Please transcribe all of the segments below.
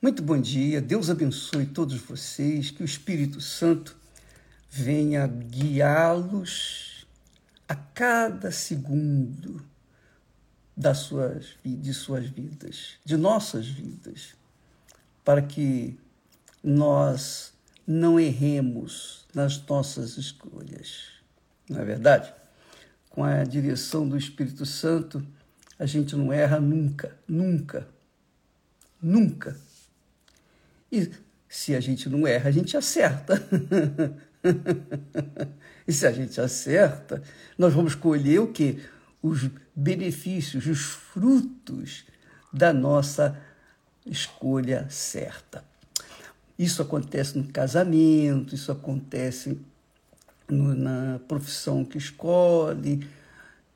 Muito bom dia, Deus abençoe todos vocês, que o Espírito Santo venha guiá-los a cada segundo das suas, de suas vidas, de nossas vidas, para que nós não erremos nas nossas escolhas. Não é verdade? Com a direção do Espírito Santo, a gente não erra nunca, nunca, nunca. E se a gente não erra, a gente acerta. e se a gente acerta, nós vamos colher o quê? Os benefícios, os frutos da nossa escolha certa. Isso acontece no casamento, isso acontece no, na profissão que escolhe,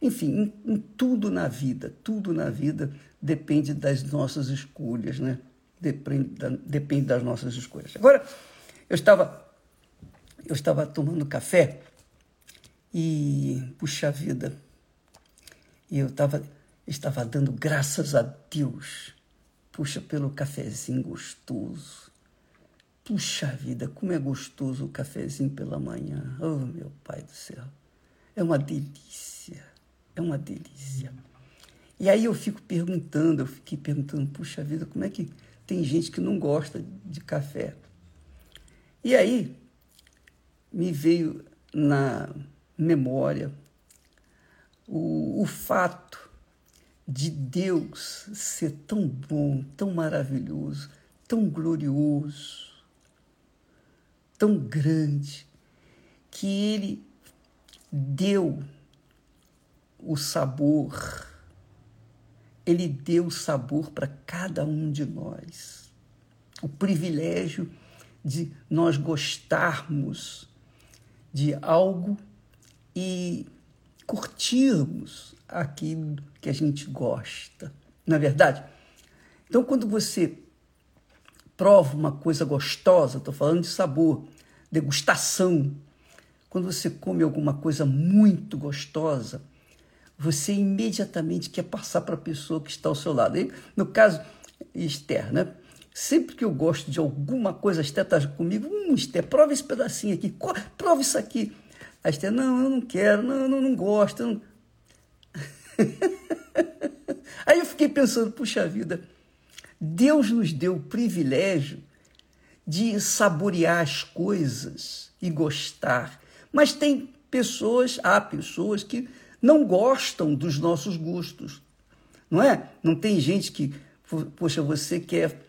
enfim, em, em tudo na vida, tudo na vida depende das nossas escolhas, né? Depende, da, depende das nossas escolhas. Agora, eu estava, eu estava tomando café e, puxa vida, eu estava, estava dando graças a Deus, puxa, pelo cafezinho gostoso. Puxa vida, como é gostoso o cafezinho pela manhã. Oh, meu Pai do céu. É uma delícia. É uma delícia. E aí eu fico perguntando, eu fiquei perguntando, puxa vida, como é que tem gente que não gosta de café? E aí me veio na memória o, o fato de Deus ser tão bom, tão maravilhoso, tão glorioso, tão grande, que Ele deu o sabor, ele deu sabor para cada um de nós. O privilégio de nós gostarmos de algo e curtirmos aquilo que a gente gosta. Não é verdade? Então, quando você prova uma coisa gostosa, estou falando de sabor, degustação, quando você come alguma coisa muito gostosa, você imediatamente quer passar para a pessoa que está ao seu lado. E, no caso, Esther, né? Sempre que eu gosto de alguma coisa, a Esther está comigo, hum, Esther, prova esse pedacinho aqui, prova isso aqui. A Esther, não, eu não quero, não, eu não, gosto. Eu não... Aí eu fiquei pensando, puxa vida, Deus nos deu o privilégio de saborear as coisas e gostar. Mas tem pessoas, há pessoas que não gostam dos nossos gostos. Não é? Não tem gente que, poxa, você quer,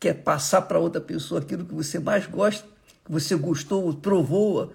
quer passar para outra pessoa aquilo que você mais gosta, que você gostou, provou,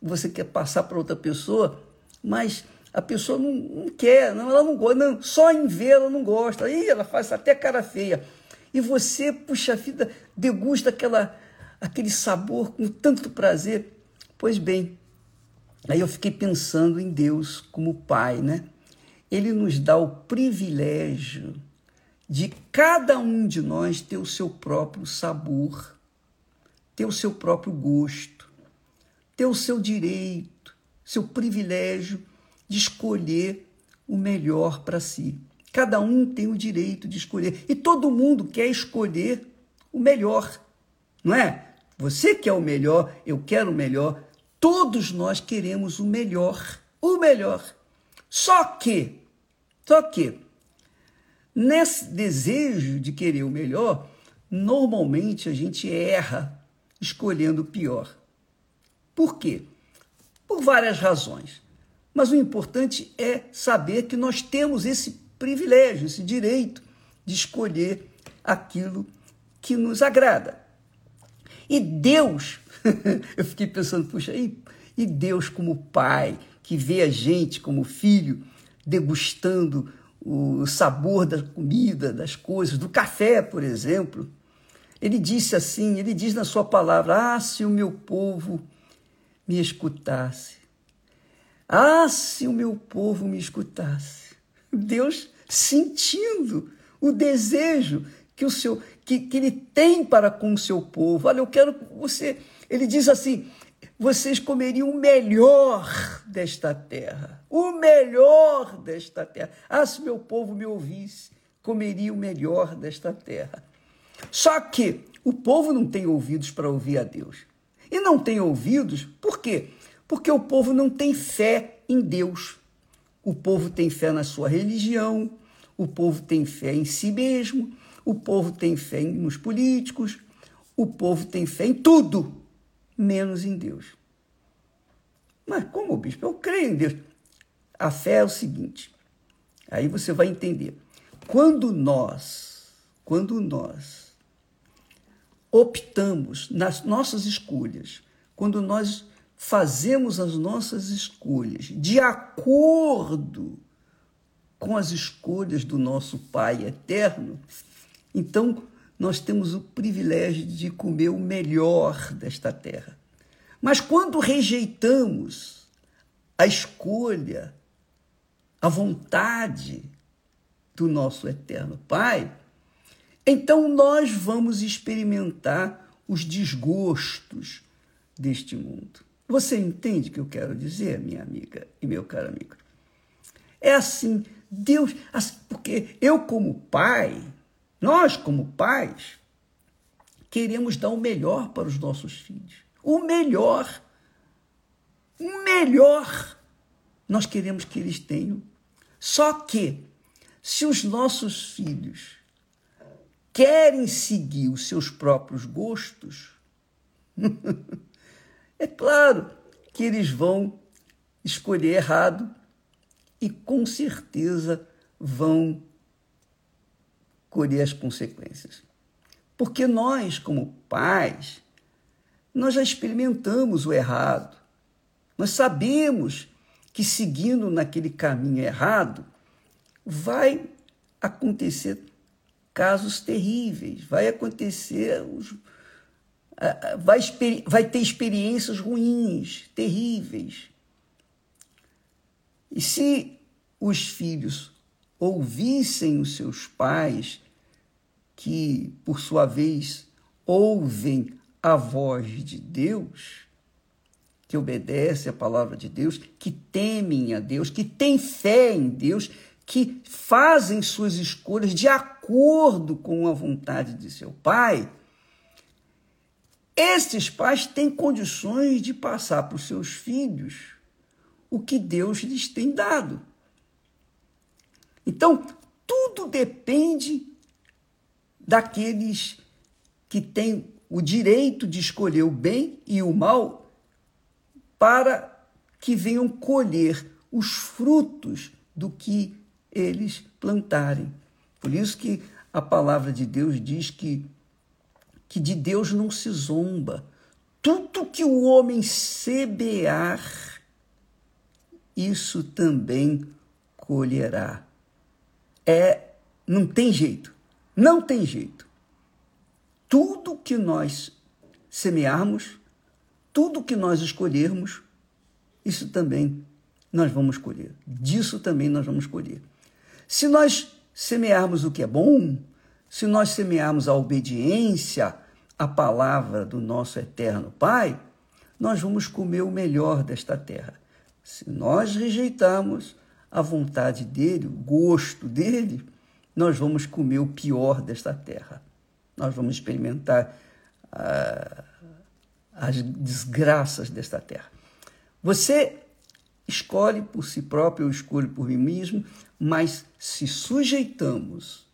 você quer passar para outra pessoa, mas a pessoa não, não, quer, não, ela não gosta, não, só em ver ela não gosta, aí ela faz até cara feia. E você, puxa vida, degusta aquela, aquele sabor com tanto prazer. Pois bem, Aí eu fiquei pensando em Deus como Pai, né? Ele nos dá o privilégio de cada um de nós ter o seu próprio sabor, ter o seu próprio gosto, ter o seu direito, seu privilégio de escolher o melhor para si. Cada um tem o direito de escolher e todo mundo quer escolher o melhor, não é? Você quer o melhor, eu quero o melhor, Todos nós queremos o melhor, o melhor. Só que, só que, nesse desejo de querer o melhor, normalmente a gente erra escolhendo o pior. Por quê? Por várias razões. Mas o importante é saber que nós temos esse privilégio, esse direito de escolher aquilo que nos agrada. E Deus eu fiquei pensando, puxa, e, e Deus como pai, que vê a gente como filho, degustando o sabor da comida, das coisas, do café, por exemplo. Ele disse assim, ele diz na sua palavra: "Ah, se o meu povo me escutasse. Ah, se o meu povo me escutasse." Deus sentindo o desejo que o seu que, que ele tem para com o seu povo. Olha, eu quero que você ele diz assim: vocês comeriam o melhor desta terra, o melhor desta terra. Ah, se meu povo me ouvisse, comeria o melhor desta terra. Só que o povo não tem ouvidos para ouvir a Deus. E não tem ouvidos, por quê? Porque o povo não tem fé em Deus. O povo tem fé na sua religião, o povo tem fé em si mesmo, o povo tem fé nos políticos, o povo tem fé em tudo, menos em Deus. Mas como, bispo? Eu creio em Deus. A fé é o seguinte, aí você vai entender. Quando nós, quando nós optamos nas nossas escolhas, quando nós fazemos as nossas escolhas de acordo com as escolhas do nosso Pai eterno, então nós temos o privilégio de comer o melhor desta terra. Mas quando rejeitamos a escolha, a vontade do nosso eterno Pai, então nós vamos experimentar os desgostos deste mundo. Você entende o que eu quero dizer, minha amiga e meu caro amigo? É assim, Deus, assim, porque eu como pai, nós como pais, queremos dar o melhor para os nossos filhos. O melhor. O melhor nós queremos que eles tenham. Só que se os nossos filhos querem seguir os seus próprios gostos, é claro que eles vão escolher errado e com certeza vão colher as consequências. Porque nós, como pais, nós já experimentamos o errado. Nós sabemos que seguindo naquele caminho errado vai acontecer casos terríveis, vai acontecer os, vai, vai ter experiências ruins, terríveis. E se os filhos ouvissem os seus pais, que por sua vez ouvem a voz de Deus, que obedecem a palavra de Deus, que temem a Deus, que têm fé em Deus, que fazem suas escolhas de acordo com a vontade de seu pai, esses pais têm condições de passar para os seus filhos o que Deus lhes tem dado. Então, tudo depende daqueles que têm o direito de escolher o bem e o mal para que venham colher os frutos do que eles plantarem. Por isso que a palavra de Deus diz que, que de Deus não se zomba. Tudo que o homem semear, isso também colherá. É, não tem jeito. Não tem jeito. Tudo que nós semearmos, tudo que nós escolhermos, isso também nós vamos colher. Disso também nós vamos colher. Se nós semearmos o que é bom, se nós semearmos a obediência à palavra do nosso eterno Pai, nós vamos comer o melhor desta terra. Se nós rejeitarmos a vontade dele, o gosto dele, nós vamos comer o pior desta terra. Nós vamos experimentar ah, as desgraças desta terra. Você escolhe por si próprio, eu escolho por mim mesmo, mas se sujeitamos,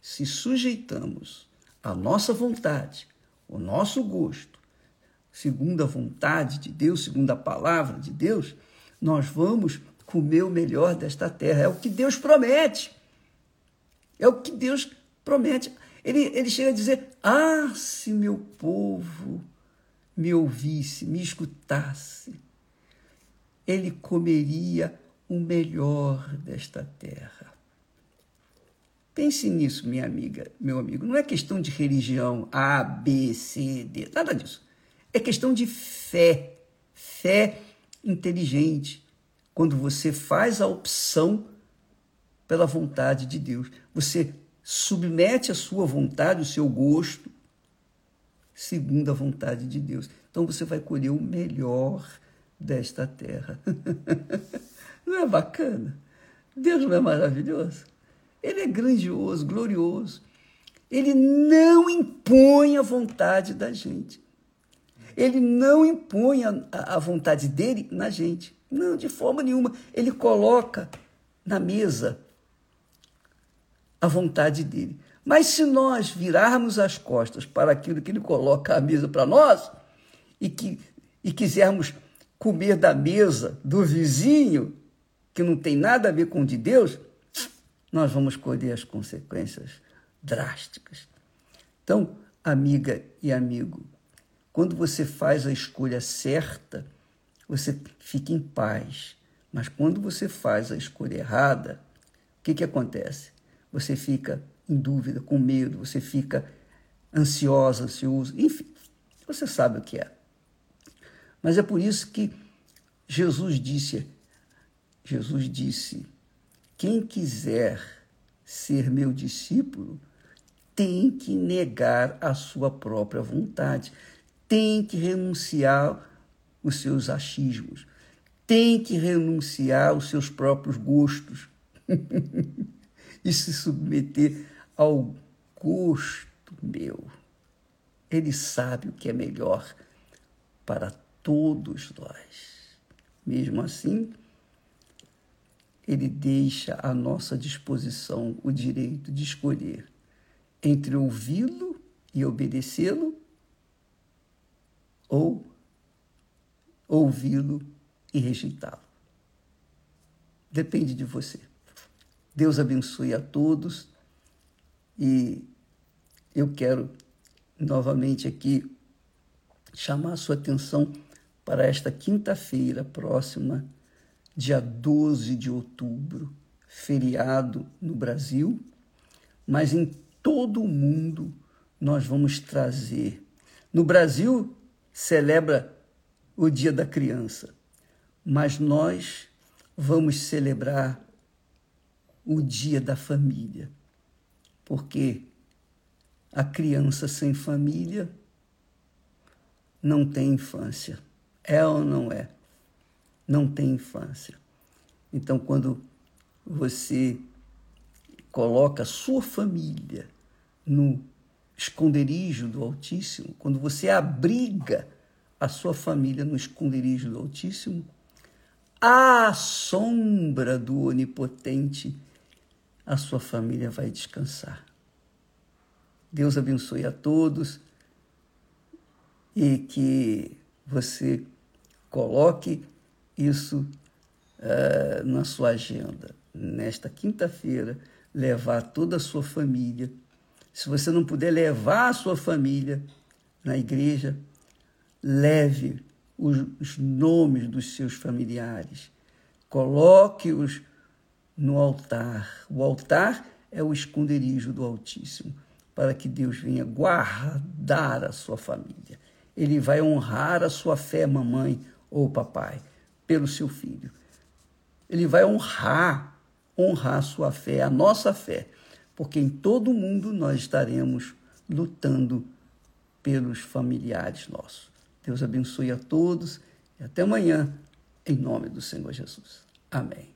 se sujeitamos à nossa vontade, o nosso gosto, segundo a vontade de Deus, segundo a palavra de Deus, nós vamos comer o melhor desta terra. É o que Deus promete. É o que Deus promete. Ele, ele chega a dizer: Ah, se meu povo me ouvisse, me escutasse, ele comeria o melhor desta terra. Pense nisso, minha amiga, meu amigo. Não é questão de religião A, B, C, D, nada disso. É questão de fé. Fé inteligente. Quando você faz a opção pela vontade de Deus, você submete a sua vontade, o seu gosto, segundo a vontade de Deus. Então você vai colher o melhor desta terra. Não é bacana? Deus não é maravilhoso? Ele é grandioso, glorioso. Ele não impõe a vontade da gente. Ele não impõe a, a vontade dele na gente. Não, de forma nenhuma. Ele coloca na mesa a vontade dele. Mas se nós virarmos as costas para aquilo que ele coloca à mesa para nós e, que, e quisermos comer da mesa do vizinho, que não tem nada a ver com o de Deus, nós vamos colher as consequências drásticas. Então, amiga e amigo, quando você faz a escolha certa, você fica em paz. Mas quando você faz a escolha errada, o que, que acontece? Você fica em dúvida, com medo, você fica ansiosa, ansioso, enfim, você sabe o que é. Mas é por isso que Jesus disse, Jesus disse, quem quiser ser meu discípulo tem que negar a sua própria vontade, tem que renunciar os seus achismos, tem que renunciar aos seus próprios gostos e se submeter ao gosto meu. Ele sabe o que é melhor para todos nós. Mesmo assim, ele deixa à nossa disposição o direito de escolher entre ouvi-lo e obedecê-lo ou ouvi-lo e rejeitá-lo. Depende de você. Deus abençoe a todos e eu quero novamente aqui chamar a sua atenção para esta quinta-feira próxima, dia 12 de outubro, feriado no Brasil, mas em todo o mundo nós vamos trazer. No Brasil, celebra o Dia da Criança, mas nós vamos celebrar o Dia da Família porque a criança sem família não tem infância. É ou não é? Não tem infância. Então, quando você coloca a sua família no esconderijo do Altíssimo, quando você abriga a sua família no esconderijo do Altíssimo, à sombra do Onipotente a sua família vai descansar. Deus abençoe a todos e que você coloque isso uh, na sua agenda. Nesta quinta-feira, levar toda a sua família. Se você não puder levar a sua família na igreja, leve os, os nomes dos seus familiares. Coloque-os no altar. O altar é o esconderijo do Altíssimo, para que Deus venha guardar a sua família. Ele vai honrar a sua fé, mamãe ou papai, pelo seu filho. Ele vai honrar, honrar a sua fé, a nossa fé, porque em todo o mundo nós estaremos lutando pelos familiares nossos. Deus abençoe a todos e até amanhã, em nome do Senhor Jesus. Amém.